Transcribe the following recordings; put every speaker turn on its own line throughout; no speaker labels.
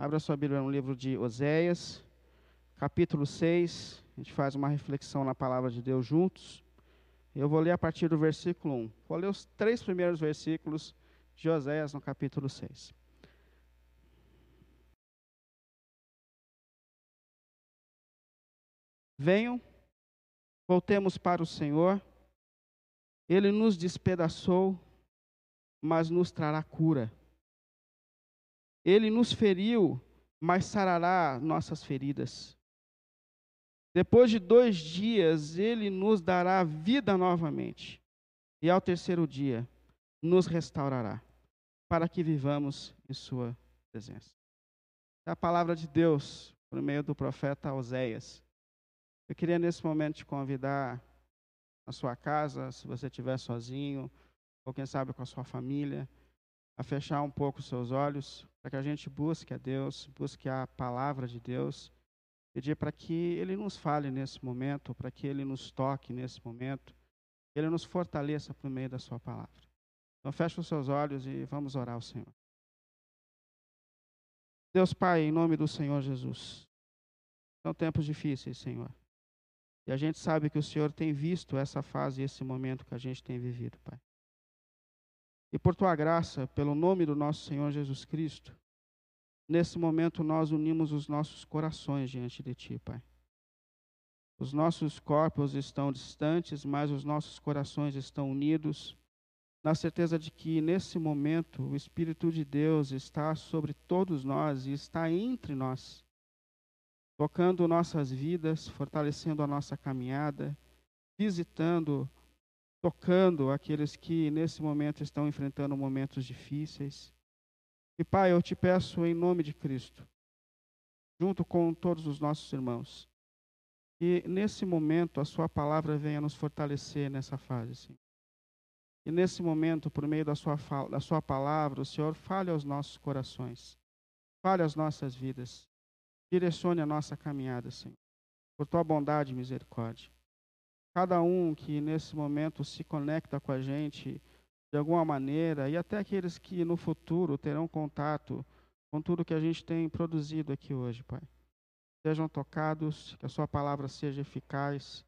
Abra sua Bíblia no livro de Oséias, capítulo 6. A gente faz uma reflexão na palavra de Deus juntos. Eu vou ler a partir do versículo 1. Vou ler os três primeiros versículos de Oséias no capítulo 6. Venham, voltemos para o Senhor. Ele nos despedaçou, mas nos trará cura. Ele nos feriu, mas sarará nossas feridas. Depois de dois dias, ele nos dará vida novamente. E ao terceiro dia, nos restaurará, para que vivamos em Sua presença. É a palavra de Deus, por meio do profeta Oséias. Eu queria nesse momento te convidar na sua casa, se você estiver sozinho, ou quem sabe com a sua família, a fechar um pouco os seus olhos, para que a gente busque a Deus, busque a palavra de Deus, pedir para que Ele nos fale nesse momento, para que Ele nos toque nesse momento, que Ele nos fortaleça por meio da Sua palavra. Então feche os seus olhos e vamos orar ao Senhor. Deus Pai, em nome do Senhor Jesus, são tempos difíceis, Senhor. E a gente sabe que o Senhor tem visto essa fase, esse momento que a gente tem vivido, Pai. E por tua graça, pelo nome do nosso Senhor Jesus Cristo, nesse momento nós unimos os nossos corações diante de ti, Pai. Os nossos corpos estão distantes, mas os nossos corações estão unidos, na certeza de que nesse momento o Espírito de Deus está sobre todos nós e está entre nós, tocando nossas vidas, fortalecendo a nossa caminhada, visitando tocando aqueles que nesse momento estão enfrentando momentos difíceis. E Pai, eu te peço em nome de Cristo, junto com todos os nossos irmãos, que nesse momento a Sua palavra venha nos fortalecer nessa fase, Senhor. E nesse momento, por meio da sua, da sua palavra, o Senhor fale aos nossos corações, fale às nossas vidas, direcione a nossa caminhada, Senhor, por tua bondade e misericórdia cada um que nesse momento se conecta com a gente de alguma maneira, e até aqueles que no futuro terão contato com tudo que a gente tem produzido aqui hoje, Pai. Sejam tocados, que a Sua palavra seja eficaz,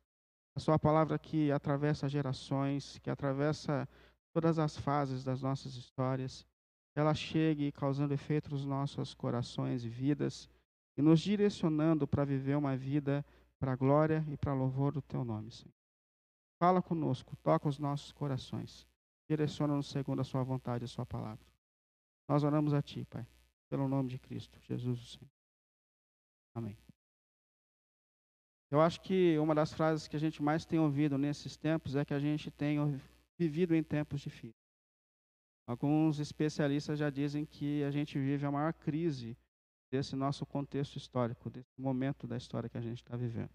a Sua palavra que atravessa gerações, que atravessa todas as fases das nossas histórias, ela chegue causando efeito nos nossos corações e vidas, e nos direcionando para viver uma vida para a glória e para louvor do Teu nome, Senhor. Fala conosco, toca os nossos corações. Direciona-nos segundo a sua vontade e a sua palavra. Nós oramos a Ti, Pai, pelo nome de Cristo, Jesus o Senhor. Amém. Eu acho que uma das frases que a gente mais tem ouvido nesses tempos é que a gente tem vivido em tempos difíceis. Alguns especialistas já dizem que a gente vive a maior crise desse nosso contexto histórico, desse momento da história que a gente está vivendo.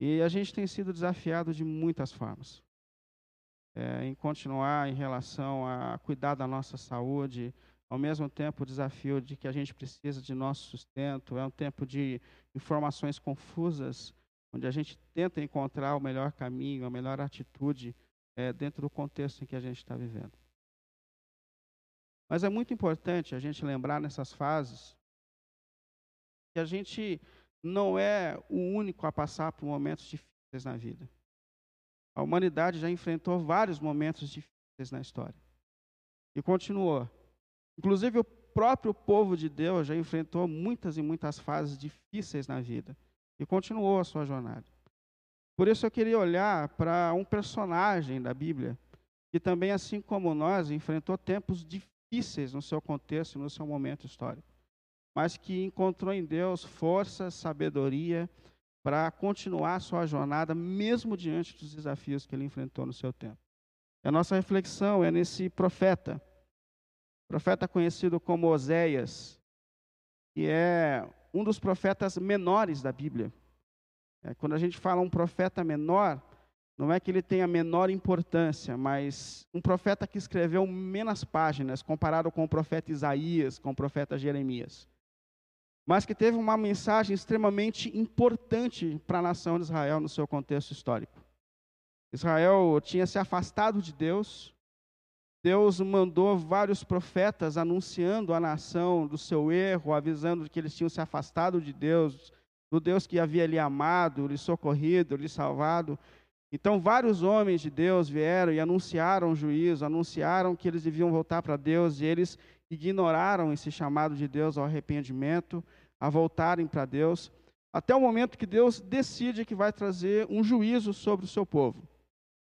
E a gente tem sido desafiado de muitas formas. É, em continuar em relação a cuidar da nossa saúde, ao mesmo tempo o desafio de que a gente precisa de nosso sustento, é um tempo de informações confusas, onde a gente tenta encontrar o melhor caminho, a melhor atitude é, dentro do contexto em que a gente está vivendo. Mas é muito importante a gente lembrar nessas fases que a gente não é o único a passar por momentos difíceis na vida. A humanidade já enfrentou vários momentos difíceis na história. E continuou. Inclusive, o próprio povo de Deus já enfrentou muitas e muitas fases difíceis na vida. E continuou a sua jornada. Por isso, eu queria olhar para um personagem da Bíblia que também, assim como nós, enfrentou tempos difíceis no seu contexto, no seu momento histórico mas que encontrou em Deus força, sabedoria para continuar sua jornada, mesmo diante dos desafios que ele enfrentou no seu tempo. A nossa reflexão é nesse profeta, profeta conhecido como Oséias, que é um dos profetas menores da Bíblia. É, quando a gente fala um profeta menor, não é que ele tenha menor importância, mas um profeta que escreveu menos páginas comparado com o profeta Isaías, com o profeta Jeremias mas que teve uma mensagem extremamente importante para a nação de Israel no seu contexto histórico. Israel tinha se afastado de Deus, Deus mandou vários profetas anunciando à nação do seu erro, avisando que eles tinham se afastado de Deus, do Deus que havia lhe amado, lhe socorrido, lhe salvado. Então, vários homens de Deus vieram e anunciaram o juízo, anunciaram que eles deviam voltar para Deus, e eles ignoraram esse chamado de Deus ao arrependimento, a voltarem para Deus, até o momento que Deus decide que vai trazer um juízo sobre o seu povo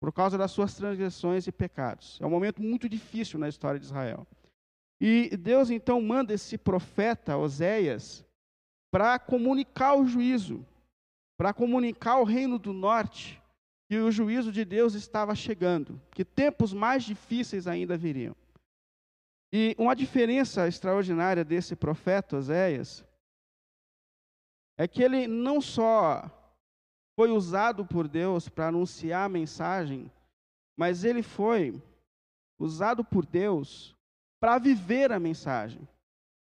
por causa das suas transgressões e pecados. É um momento muito difícil na história de Israel. E Deus então manda esse profeta, Oséias, para comunicar o juízo, para comunicar ao reino do norte que o juízo de Deus estava chegando, que tempos mais difíceis ainda viriam. E uma diferença extraordinária desse profeta Oséias é que ele não só foi usado por Deus para anunciar a mensagem, mas ele foi usado por Deus para viver a mensagem.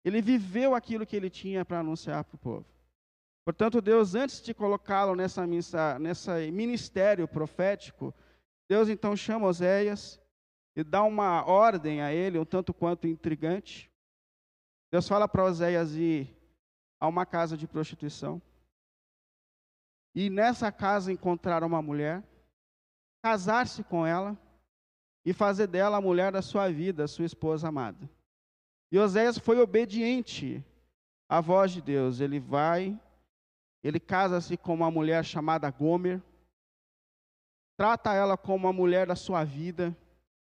Ele viveu aquilo que ele tinha para anunciar para o povo. Portanto, Deus, antes de colocá-lo nessa, nessa ministério profético, Deus então chama Oséias e dá uma ordem a ele, um tanto quanto intrigante. Deus fala para Oséias ir a uma casa de prostituição e nessa casa encontrar uma mulher, casar-se com ela e fazer dela a mulher da sua vida, sua esposa amada. E Oséias foi obediente à voz de Deus. Ele vai, ele casa-se com uma mulher chamada Gomer, trata ela como uma mulher da sua vida,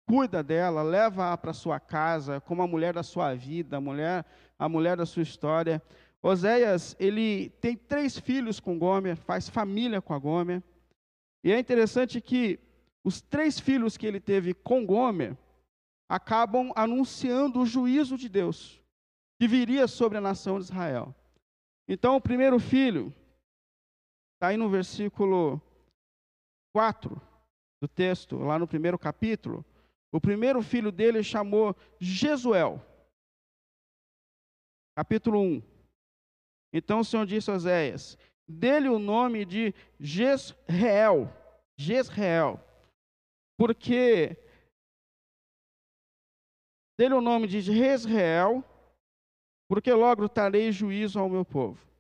cuida dela, leva-a para sua casa como a mulher da sua vida, a mulher, a mulher da sua história. Oséias, ele tem três filhos com Gomer, faz família com a Gomer. E é interessante que os três filhos que ele teve com Gomer acabam anunciando o juízo de Deus que viria sobre a nação de Israel. Então, o primeiro filho, está aí no versículo 4 do texto, lá no primeiro capítulo. O primeiro filho dele chamou Jesuel. Capítulo 1. Então o Senhor disse a Oséias: dê-lhe o nome de Jezreel, Jezreel, porque dê-lhe o nome de Jezreel, porque logo trarei juízo ao meu povo.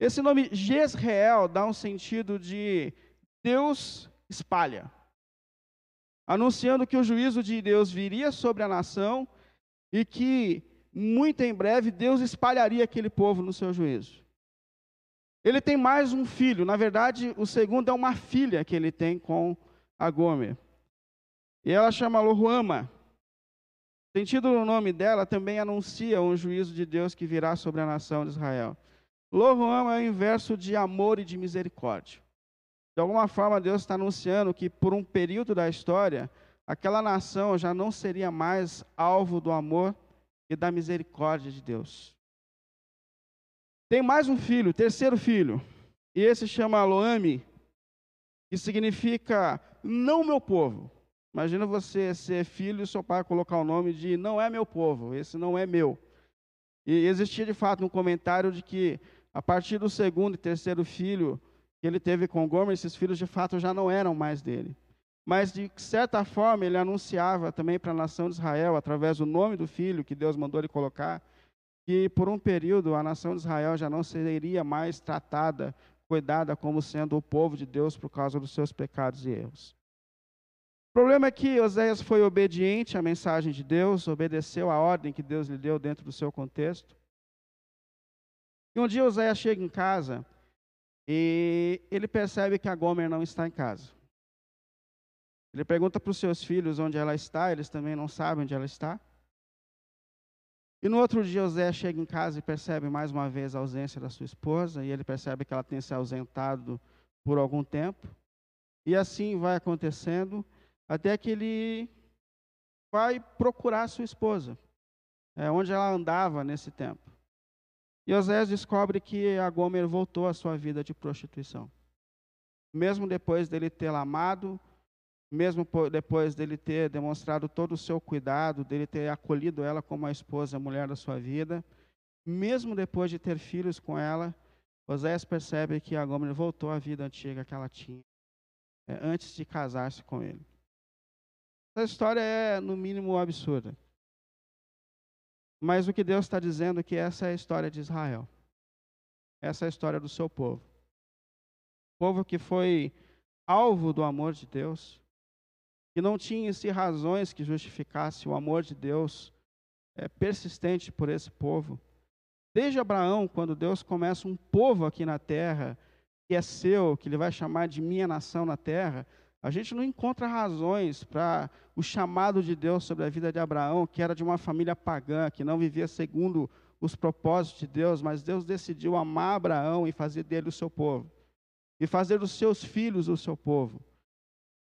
Esse nome Jezreel dá um sentido de Deus espalha, anunciando que o juízo de Deus viria sobre a nação e que muito em breve Deus espalharia aquele povo no seu juízo. Ele tem mais um filho, na verdade, o segundo é uma filha que ele tem com a Gomer. E ela chama Lohuama. O sentido do nome dela também anuncia um juízo de Deus que virá sobre a nação de Israel. Lohuama é o inverso de amor e de misericórdia. De alguma forma, Deus está anunciando que por um período da história, aquela nação já não seria mais alvo do amor e da misericórdia de Deus. Tem mais um filho, terceiro filho, e esse chama Loami, que significa não meu povo. Imagina você ser filho e seu pai colocar o nome de não é meu povo, esse não é meu. E existia de fato um comentário de que a partir do segundo e terceiro filho que ele teve com Gomer, esses filhos de fato já não eram mais dele mas de certa forma ele anunciava também para a nação de Israel, através do nome do filho que Deus mandou ele colocar, que por um período a nação de Israel já não seria mais tratada, cuidada como sendo o povo de Deus por causa dos seus pecados e erros. O problema é que Oséias foi obediente à mensagem de Deus, obedeceu a ordem que Deus lhe deu dentro do seu contexto. E um dia Oséias chega em casa e ele percebe que a Gomer não está em casa. Ele pergunta para os seus filhos onde ela está, eles também não sabem onde ela está. E no outro dia, José chega em casa e percebe mais uma vez a ausência da sua esposa, e ele percebe que ela tem se ausentado por algum tempo. E assim vai acontecendo, até que ele vai procurar sua esposa, é, onde ela andava nesse tempo. E Osés descobre que a Gomer voltou à sua vida de prostituição. Mesmo depois dele tê-la amado, mesmo depois dele ter demonstrado todo o seu cuidado, dele ter acolhido ela como a esposa, a mulher da sua vida, mesmo depois de ter filhos com ela, Oséias percebe que a Gomer voltou à vida antiga que ela tinha, é, antes de casar-se com ele. Essa história é, no mínimo, absurda. Mas o que Deus está dizendo é que essa é a história de Israel. Essa é a história do seu povo. Povo que foi alvo do amor de Deus, que não tinha-se razões que justificassem o amor de Deus é, persistente por esse povo. Desde Abraão, quando Deus começa um povo aqui na terra, que é seu, que ele vai chamar de minha nação na terra, a gente não encontra razões para o chamado de Deus sobre a vida de Abraão, que era de uma família pagã, que não vivia segundo os propósitos de Deus, mas Deus decidiu amar Abraão e fazer dele o seu povo, e fazer dos seus filhos o seu povo.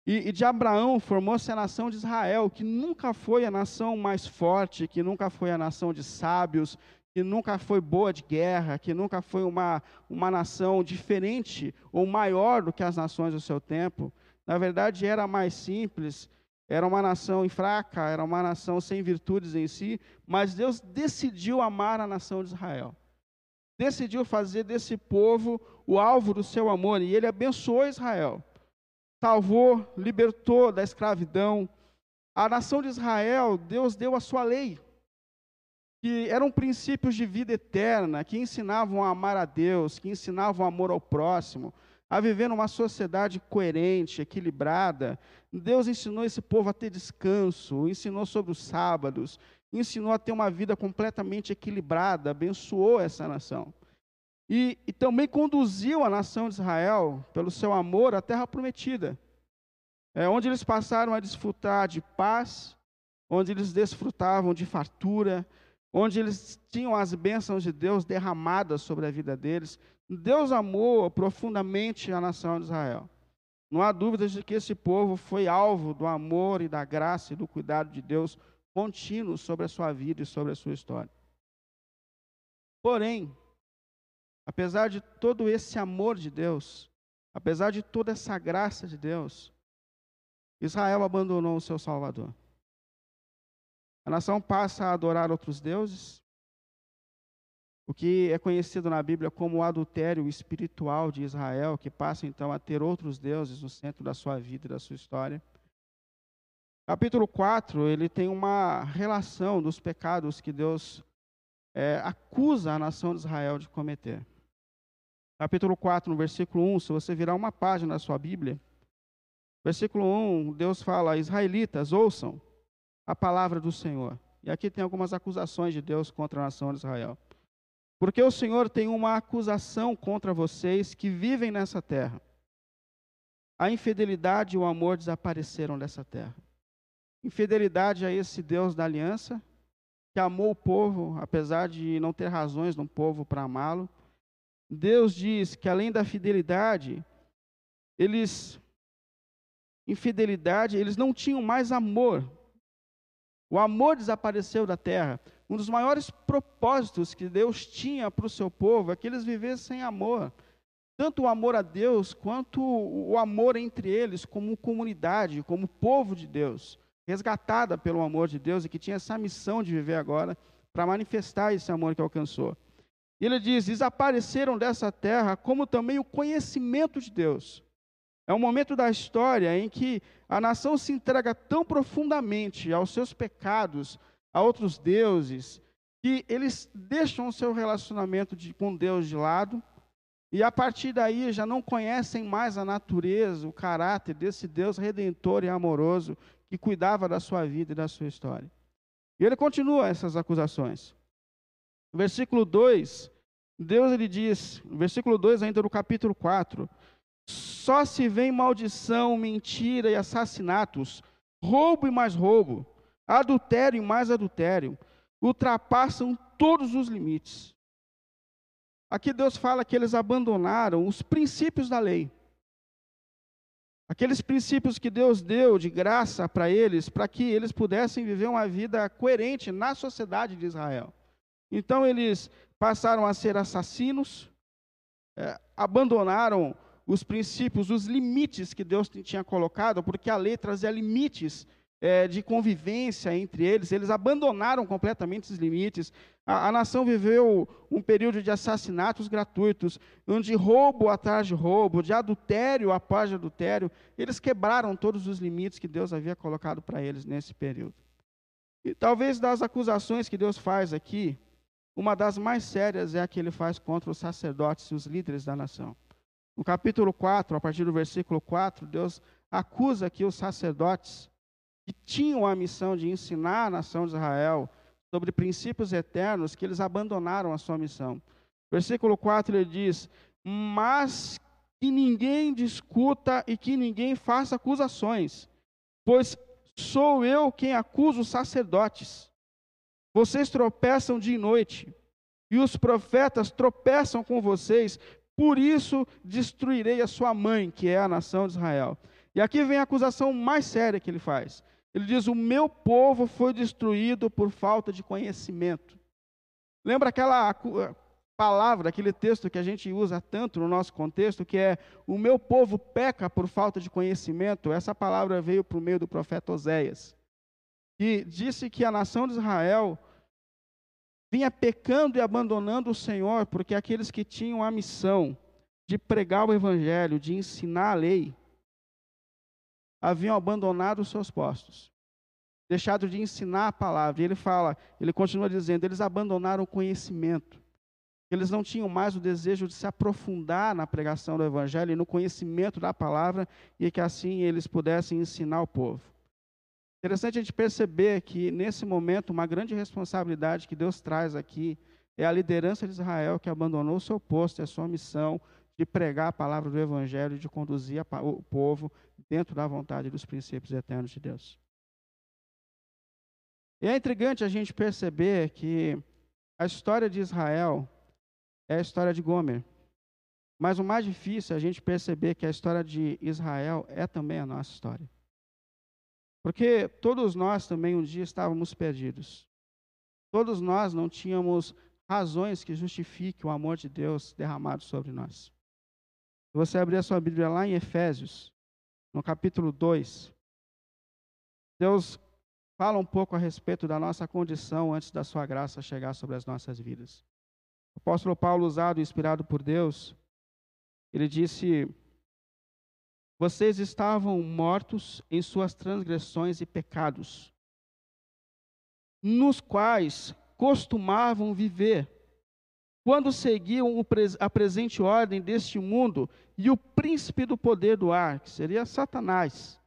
E, e de Abraão formou-se a nação de Israel, que nunca foi a nação mais forte, que nunca foi a nação de sábios, que nunca foi boa de guerra, que nunca foi uma, uma nação diferente ou maior do que as nações do seu tempo na verdade era mais simples, era uma nação fraca, era uma nação sem virtudes em si, mas Deus decidiu amar a nação de Israel. Decidiu fazer desse povo o alvo do seu amor, e ele abençoou Israel. Salvou, libertou da escravidão. A nação de Israel, Deus deu a sua lei, que eram princípios de vida eterna, que ensinavam a amar a Deus, que ensinavam amor ao próximo, a viver numa sociedade coerente, equilibrada. Deus ensinou esse povo a ter descanso, ensinou sobre os sábados, ensinou a ter uma vida completamente equilibrada, abençoou essa nação. E, e também conduziu a nação de Israel, pelo seu amor, à terra prometida, é, onde eles passaram a desfrutar de paz, onde eles desfrutavam de fartura, onde eles tinham as bênçãos de Deus derramadas sobre a vida deles, Deus amou profundamente a nação de Israel. Não há dúvidas de que esse povo foi alvo do amor e da graça e do cuidado de Deus contínuo sobre a sua vida e sobre a sua história. Porém, apesar de todo esse amor de Deus, apesar de toda essa graça de Deus, Israel abandonou o seu Salvador. A nação passa a adorar outros deuses, o que é conhecido na Bíblia como o adultério espiritual de Israel, que passa então a ter outros deuses no centro da sua vida e da sua história. Capítulo 4, ele tem uma relação dos pecados que Deus é, acusa a nação de Israel de cometer. Capítulo 4, no versículo 1, se você virar uma página da sua Bíblia, versículo 1, Deus fala: Israelitas, ouçam a palavra do Senhor. E aqui tem algumas acusações de Deus contra a nação de Israel. Porque o Senhor tem uma acusação contra vocês que vivem nessa terra. A infidelidade e o amor desapareceram dessa terra. Infidelidade a esse Deus da aliança, que amou o povo, apesar de não ter razões no povo para amá-lo. Deus diz que além da fidelidade, eles infidelidade, eles não tinham mais amor. O amor desapareceu da terra. Um dos maiores propósitos que Deus tinha para o seu povo é que eles vivessem amor. Tanto o amor a Deus, quanto o amor entre eles, como comunidade, como povo de Deus, resgatada pelo amor de Deus e que tinha essa missão de viver agora para manifestar esse amor que alcançou. E ele diz: desapareceram dessa terra, como também o conhecimento de Deus. É um momento da história em que a nação se entrega tão profundamente aos seus pecados, a outros deuses, que eles deixam o seu relacionamento de, com Deus de lado e a partir daí já não conhecem mais a natureza, o caráter desse Deus redentor e amoroso que cuidava da sua vida e da sua história. E ele continua essas acusações. Versículo 2, Deus ele diz, versículo 2 ainda do capítulo 4, só se vê maldição, mentira e assassinatos, roubo e mais roubo, adultério e mais adultério, ultrapassam todos os limites. Aqui Deus fala que eles abandonaram os princípios da lei. Aqueles princípios que Deus deu de graça para eles, para que eles pudessem viver uma vida coerente na sociedade de Israel. Então eles passaram a ser assassinos, é, abandonaram os princípios, os limites que Deus tinha colocado, porque a lei trazia limites é, de convivência entre eles, eles abandonaram completamente esses limites. A, a, nação viveu um período de assassinatos gratuitos, onde roubo atrás de roubo, de adultério após de adultério. Eles quebraram todos os limites que Deus havia colocado para eles nesse período. E talvez das acusações que Deus faz aqui, uma das mais sérias é a que ele faz contra os sacerdotes e os líderes da nação. No capítulo 4, a partir do versículo 4, Deus acusa aqui os sacerdotes que tinham a missão de ensinar a nação de Israel sobre princípios eternos, que eles abandonaram a sua missão. Versículo 4 ele diz: Mas que ninguém discuta e que ninguém faça acusações, pois sou eu quem acuso os sacerdotes. Vocês tropeçam de noite, e os profetas tropeçam com vocês, por isso destruirei a sua mãe, que é a nação de Israel. E aqui vem a acusação mais séria que ele faz. Ele diz: O meu povo foi destruído por falta de conhecimento. Lembra aquela palavra, aquele texto que a gente usa tanto no nosso contexto, que é: O meu povo peca por falta de conhecimento? Essa palavra veio por meio do profeta Oséias, que disse que a nação de Israel vinha pecando e abandonando o Senhor, porque aqueles que tinham a missão de pregar o evangelho, de ensinar a lei, haviam abandonado os seus postos, deixado de ensinar a palavra. E ele fala, ele continua dizendo, eles abandonaram o conhecimento. Eles não tinham mais o desejo de se aprofundar na pregação do evangelho e no conhecimento da palavra e que assim eles pudessem ensinar o povo. Interessante a gente perceber que nesse momento uma grande responsabilidade que Deus traz aqui é a liderança de Israel que abandonou o seu posto e a sua missão de pregar a palavra do Evangelho e de conduzir o povo dentro da vontade dos princípios eternos de Deus. E é intrigante a gente perceber que a história de Israel é a história de Gomer. Mas o mais difícil é a gente perceber que a história de Israel é também a nossa história. Porque todos nós também um dia estávamos perdidos. Todos nós não tínhamos razões que justifiquem o amor de Deus derramado sobre nós. Se você abrir a sua Bíblia lá em Efésios, no capítulo 2, Deus fala um pouco a respeito da nossa condição antes da sua graça chegar sobre as nossas vidas. O apóstolo Paulo, usado e inspirado por Deus, ele disse: Vocês estavam mortos em suas transgressões e pecados, nos quais costumavam viver quando seguiam a presente ordem deste mundo e o príncipe do poder do ar, que seria Satanás.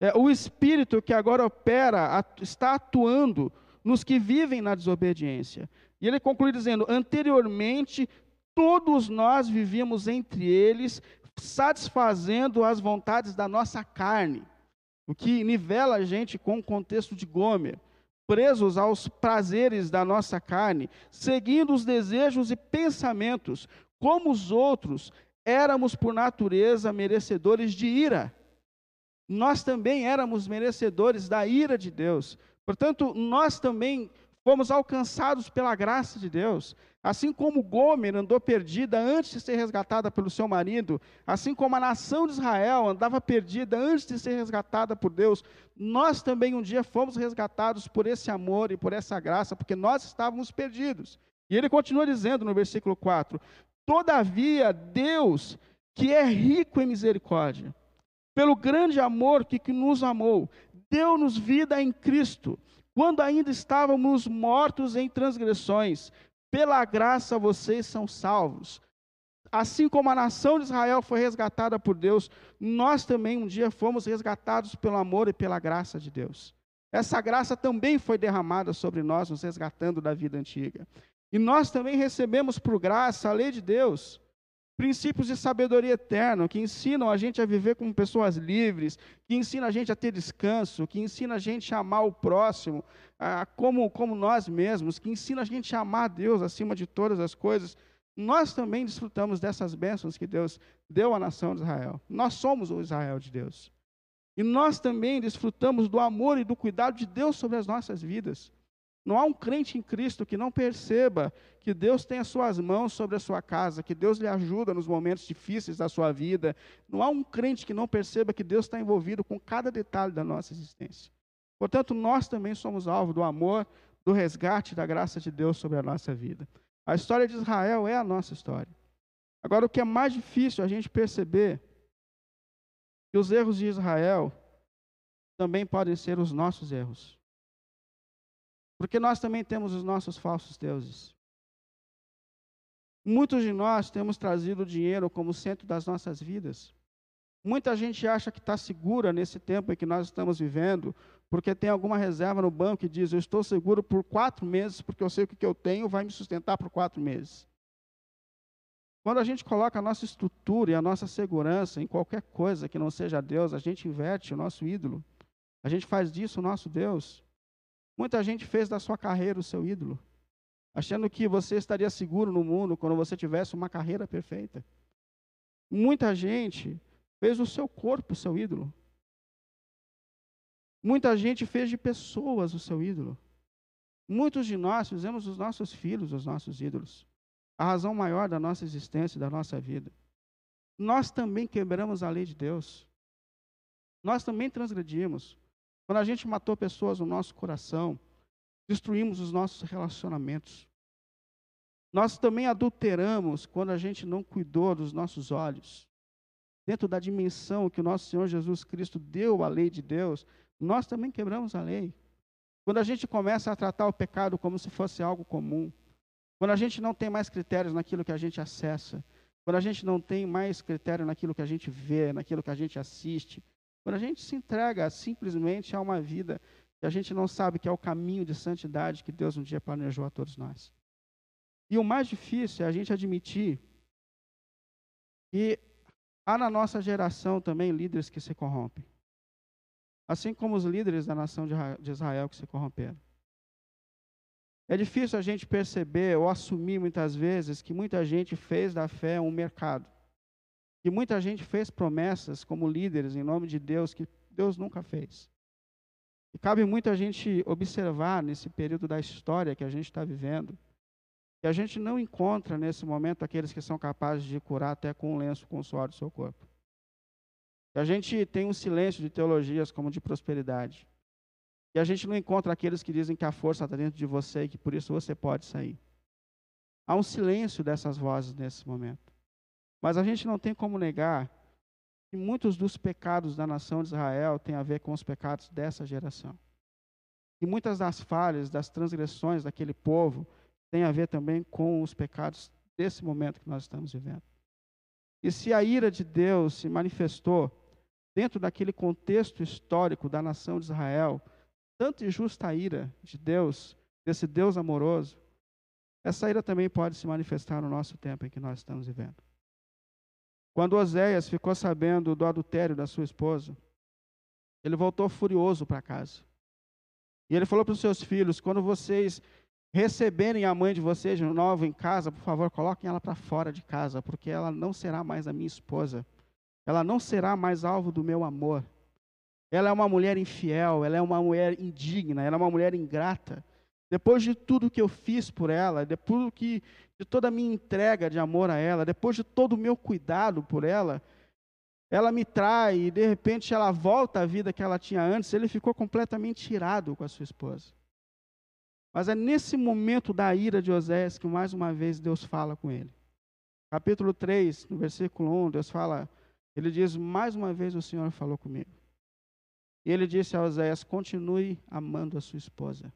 É, o espírito que agora opera, está atuando nos que vivem na desobediência. E ele conclui dizendo: anteriormente, todos nós vivíamos entre eles, satisfazendo as vontades da nossa carne, o que nivela a gente com o contexto de Gomer presos aos prazeres da nossa carne, seguindo os desejos e pensamentos, como os outros, éramos por natureza merecedores de ira. Nós também éramos merecedores da ira de Deus. Portanto, nós também fomos alcançados pela graça de Deus. Assim como Gomer andou perdida antes de ser resgatada pelo seu marido, assim como a nação de Israel andava perdida antes de ser resgatada por Deus, nós também um dia fomos resgatados por esse amor e por essa graça, porque nós estávamos perdidos. E ele continua dizendo no versículo 4: Todavia, Deus, que é rico em misericórdia, pelo grande amor que, que nos amou, deu-nos vida em Cristo, quando ainda estávamos mortos em transgressões pela graça vocês são salvos. Assim como a nação de Israel foi resgatada por Deus, nós também um dia fomos resgatados pelo amor e pela graça de Deus. Essa graça também foi derramada sobre nós, nos resgatando da vida antiga. E nós também recebemos por graça a lei de Deus, princípios de sabedoria eterna, que ensinam a gente a viver como pessoas livres, que ensinam a gente a ter descanso, que ensinam a gente a amar o próximo, como, como nós mesmos, que ensina a gente a amar a Deus acima de todas as coisas, nós também desfrutamos dessas bênçãos que Deus deu à nação de Israel. Nós somos o Israel de Deus. E nós também desfrutamos do amor e do cuidado de Deus sobre as nossas vidas. Não há um crente em Cristo que não perceba que Deus tem as suas mãos sobre a sua casa, que Deus lhe ajuda nos momentos difíceis da sua vida. Não há um crente que não perceba que Deus está envolvido com cada detalhe da nossa existência. Portanto, nós também somos alvo do amor, do resgate da graça de Deus sobre a nossa vida. A história de Israel é a nossa história. Agora, o que é mais difícil a gente perceber que os erros de Israel também podem ser os nossos erros. Porque nós também temos os nossos falsos deuses. Muitos de nós temos trazido o dinheiro como centro das nossas vidas. Muita gente acha que está segura nesse tempo em que nós estamos vivendo, porque tem alguma reserva no banco e diz: Eu estou seguro por quatro meses, porque eu sei o que eu tenho vai me sustentar por quatro meses. Quando a gente coloca a nossa estrutura e a nossa segurança em qualquer coisa que não seja Deus, a gente inverte o nosso ídolo. A gente faz disso o nosso Deus. Muita gente fez da sua carreira o seu ídolo, achando que você estaria seguro no mundo quando você tivesse uma carreira perfeita. Muita gente fez o seu corpo o seu ídolo. Muita gente fez de pessoas o seu ídolo. Muitos de nós fizemos os nossos filhos os nossos ídolos. A razão maior da nossa existência, da nossa vida. Nós também quebramos a lei de Deus. Nós também transgredimos. Quando a gente matou pessoas no nosso coração, destruímos os nossos relacionamentos. Nós também adulteramos quando a gente não cuidou dos nossos olhos. Dentro da dimensão que o nosso Senhor Jesus Cristo deu à lei de Deus, nós também quebramos a lei. Quando a gente começa a tratar o pecado como se fosse algo comum, quando a gente não tem mais critérios naquilo que a gente acessa, quando a gente não tem mais critério naquilo que a gente vê, naquilo que a gente assiste, quando a gente se entrega simplesmente a uma vida que a gente não sabe que é o caminho de santidade que Deus um dia planejou a todos nós. E o mais difícil é a gente admitir que há na nossa geração também líderes que se corrompem. Assim como os líderes da nação de Israel que se corromperam. É difícil a gente perceber ou assumir muitas vezes que muita gente fez da fé um mercado. E muita gente fez promessas como líderes em nome de Deus que Deus nunca fez. E cabe muito a gente observar nesse período da história que a gente está vivendo, que a gente não encontra nesse momento aqueles que são capazes de curar até com um lenço com o suor do seu corpo. Que a gente tem um silêncio de teologias como de prosperidade. E a gente não encontra aqueles que dizem que a força está dentro de você e que por isso você pode sair. Há um silêncio dessas vozes nesse momento. Mas a gente não tem como negar que muitos dos pecados da nação de Israel têm a ver com os pecados dessa geração. E muitas das falhas, das transgressões daquele povo têm a ver também com os pecados desse momento que nós estamos vivendo. E se a ira de Deus se manifestou dentro daquele contexto histórico da nação de Israel, tanto injusta ira de Deus, desse Deus amoroso, essa ira também pode se manifestar no nosso tempo em que nós estamos vivendo. Quando Oséias ficou sabendo do adultério da sua esposa, ele voltou furioso para casa. E ele falou para os seus filhos: quando vocês receberem a mãe de vocês de novo em casa, por favor, coloquem ela para fora de casa, porque ela não será mais a minha esposa. Ela não será mais alvo do meu amor. Ela é uma mulher infiel, ela é uma mulher indigna, ela é uma mulher ingrata. Depois de tudo que eu fiz por ela, depois que, de toda a minha entrega de amor a ela, depois de todo o meu cuidado por ela, ela me trai e de repente ela volta à vida que ela tinha antes, ele ficou completamente irado com a sua esposa. Mas é nesse momento da ira de Osés que mais uma vez Deus fala com ele. Capítulo 3, no versículo 1, Deus fala, ele diz: Mais uma vez o Senhor falou comigo. E ele disse a Oséias: Continue amando a sua esposa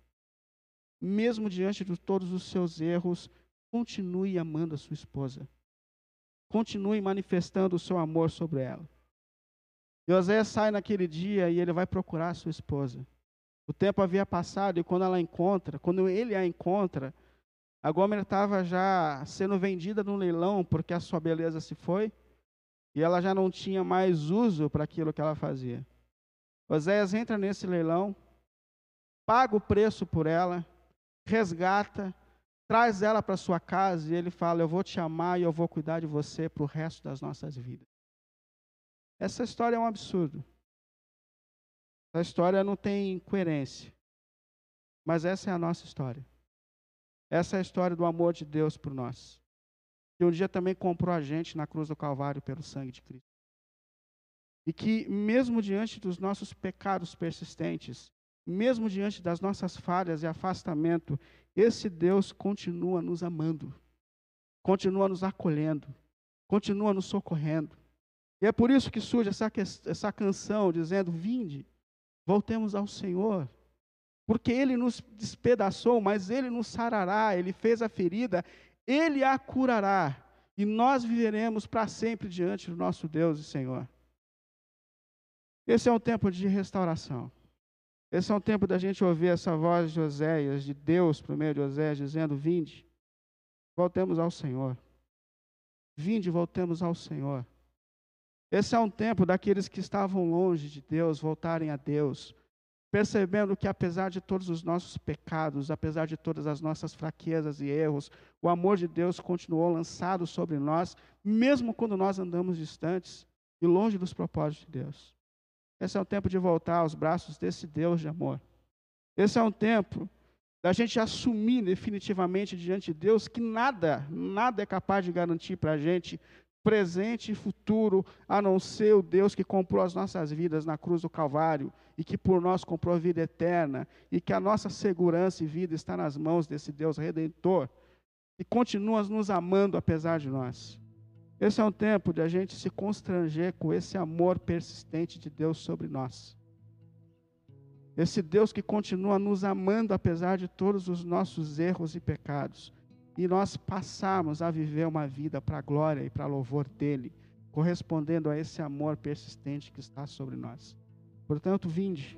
mesmo diante de todos os seus erros, continue amando a sua esposa. Continue manifestando o seu amor sobre ela. José sai naquele dia e ele vai procurar a sua esposa. O tempo havia passado e quando ela encontra, quando ele a encontra, a Gomer estava já sendo vendida no leilão porque a sua beleza se foi e ela já não tinha mais uso para aquilo que ela fazia. Oséias entra nesse leilão, paga o preço por ela, resgata, traz ela para sua casa e ele fala: Eu vou te amar e eu vou cuidar de você para o resto das nossas vidas. Essa história é um absurdo. Essa história não tem coerência. Mas essa é a nossa história. Essa é a história do amor de Deus por nós. Que um dia também comprou a gente na cruz do Calvário pelo sangue de Cristo. E que, mesmo diante dos nossos pecados persistentes, mesmo diante das nossas falhas e afastamento, esse Deus continua nos amando, continua nos acolhendo, continua nos socorrendo. E é por isso que surge essa, essa canção dizendo: Vinde, voltemos ao Senhor. Porque Ele nos despedaçou, mas Ele nos sarará, Ele fez a ferida, Ele a curará. E nós viveremos para sempre diante do nosso Deus e Senhor. Esse é um tempo de restauração. Esse é um tempo da gente ouvir essa voz de Oséias, de Deus, por meio de Oséias, dizendo: Vinde, voltemos ao Senhor. Vinde, voltemos ao Senhor. Esse é um tempo daqueles que estavam longe de Deus voltarem a Deus, percebendo que apesar de todos os nossos pecados, apesar de todas as nossas fraquezas e erros, o amor de Deus continuou lançado sobre nós, mesmo quando nós andamos distantes e longe dos propósitos de Deus. Esse é o tempo de voltar aos braços desse Deus de amor. Esse é um tempo da gente assumir definitivamente diante de Deus que nada, nada é capaz de garantir para a gente presente e futuro, a não ser o Deus que comprou as nossas vidas na cruz do Calvário e que por nós comprou a vida eterna e que a nossa segurança e vida está nas mãos desse Deus redentor e continua nos amando apesar de nós. Esse é um tempo de a gente se constranger com esse amor persistente de Deus sobre nós. Esse Deus que continua nos amando apesar de todos os nossos erros e pecados. E nós passarmos a viver uma vida para a glória e para louvor dEle, correspondendo a esse amor persistente que está sobre nós. Portanto, vinde,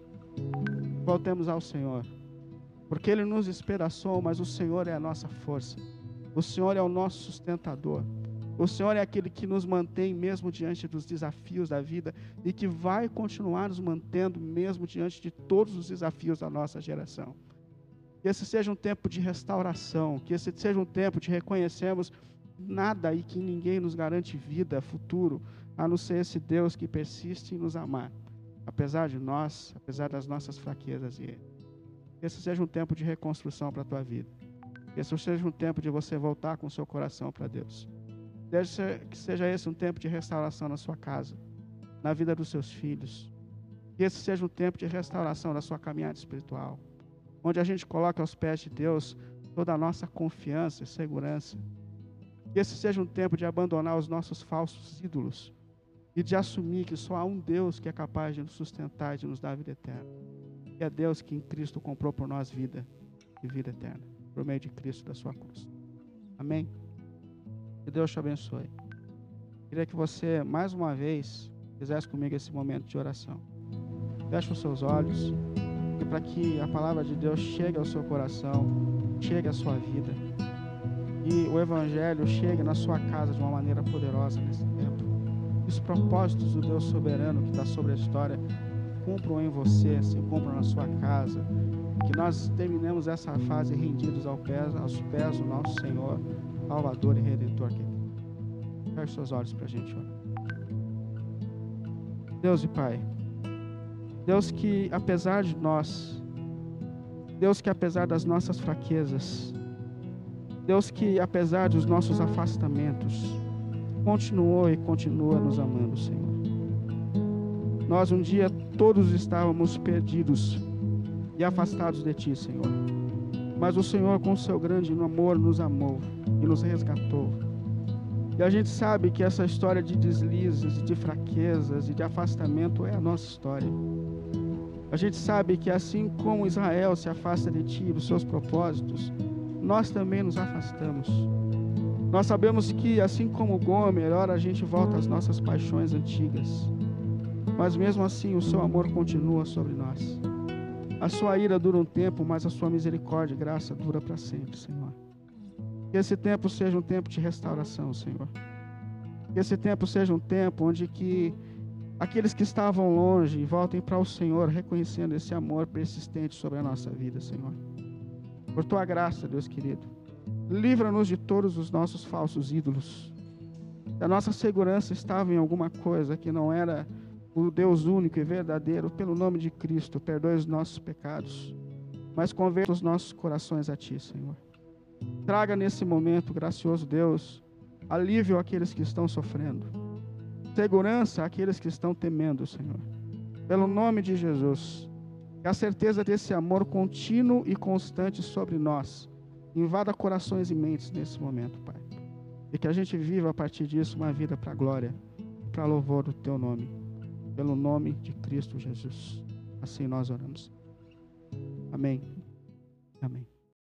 voltemos ao Senhor, porque Ele nos despedaçou, mas o Senhor é a nossa força, o Senhor é o nosso sustentador. O Senhor é aquele que nos mantém mesmo diante dos desafios da vida e que vai continuar nos mantendo mesmo diante de todos os desafios da nossa geração. Que esse seja um tempo de restauração, que esse seja um tempo de reconhecermos nada e que ninguém nos garante vida, futuro, a não ser esse Deus que persiste em nos amar, apesar de nós, apesar das nossas fraquezas e esse seja um tempo de reconstrução para a tua vida. Esse seja um tempo de você voltar com o seu coração para Deus. Deixe que seja esse um tempo de restauração na sua casa, na vida dos seus filhos. Que esse seja um tempo de restauração da sua caminhada espiritual, onde a gente coloca aos pés de Deus toda a nossa confiança e segurança. Que esse seja um tempo de abandonar os nossos falsos ídolos e de assumir que só há um Deus que é capaz de nos sustentar e de nos dar a vida eterna. E é Deus que em Cristo comprou por nós vida e vida eterna, por meio de Cristo da sua cruz. Amém? Que Deus te abençoe. Queria que você, mais uma vez, fizesse comigo esse momento de oração. Feche os seus olhos para que a palavra de Deus chegue ao seu coração, chegue à sua vida e o Evangelho chegue na sua casa de uma maneira poderosa nesse tempo. Que os propósitos do Deus soberano que está sobre a história cumpram em você, se cumpram na sua casa. Que nós terminemos essa fase rendidos aos pés, aos pés do nosso Senhor Salvador e Redentor. Feche seus olhos para a gente orar. Deus e Pai, Deus que apesar de nós, Deus que apesar das nossas fraquezas, Deus que apesar dos nossos afastamentos, continuou e continua nos amando, Senhor. Nós um dia todos estávamos perdidos e afastados de Ti, Senhor. Mas o Senhor, com seu grande amor, nos amou e nos resgatou. E a gente sabe que essa história de deslizes, de fraquezas e de afastamento é a nossa história. A gente sabe que assim como Israel se afasta de ti e dos seus propósitos, nós também nos afastamos. Nós sabemos que, assim como Gomer, ora a gente volta às nossas paixões antigas. Mas mesmo assim, o seu amor continua sobre nós. A sua ira dura um tempo, mas a sua misericórdia e graça dura para sempre, Senhor. Que esse tempo seja um tempo de restauração, Senhor. Que esse tempo seja um tempo onde que aqueles que estavam longe voltem para o Senhor, reconhecendo esse amor persistente sobre a nossa vida, Senhor. Por tua graça, Deus querido. Livra-nos de todos os nossos falsos ídolos. A nossa segurança estava em alguma coisa que não era o Deus único e verdadeiro, pelo nome de Cristo, perdoe os nossos pecados, mas converta os nossos corações a Ti, Senhor. Traga nesse momento, gracioso Deus, alívio àqueles que estão sofrendo, segurança àqueles que estão temendo, Senhor. Pelo nome de Jesus, Que a certeza desse amor contínuo e constante sobre nós invada corações e mentes nesse momento, Pai. E que a gente viva a partir disso uma vida para glória, para louvor do Teu nome. Pelo nome de Cristo Jesus. Assim nós oramos. Amém. Amém.